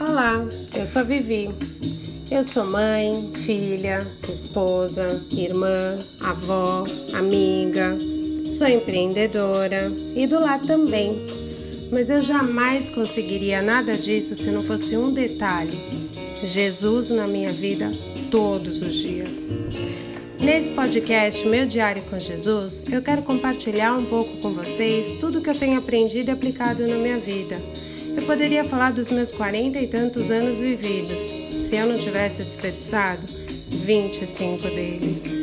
Olá, eu sou Vivi. Eu sou mãe, filha, esposa, irmã, avó, amiga, sou empreendedora e do lar também. Mas eu jamais conseguiria nada disso se não fosse um detalhe: Jesus na minha vida todos os dias. Nesse podcast Meu Diário com Jesus, eu quero compartilhar um pouco com vocês tudo que eu tenho aprendido e aplicado na minha vida. Eu poderia falar dos meus quarenta e tantos anos vividos, se eu não tivesse desperdiçado 25 deles.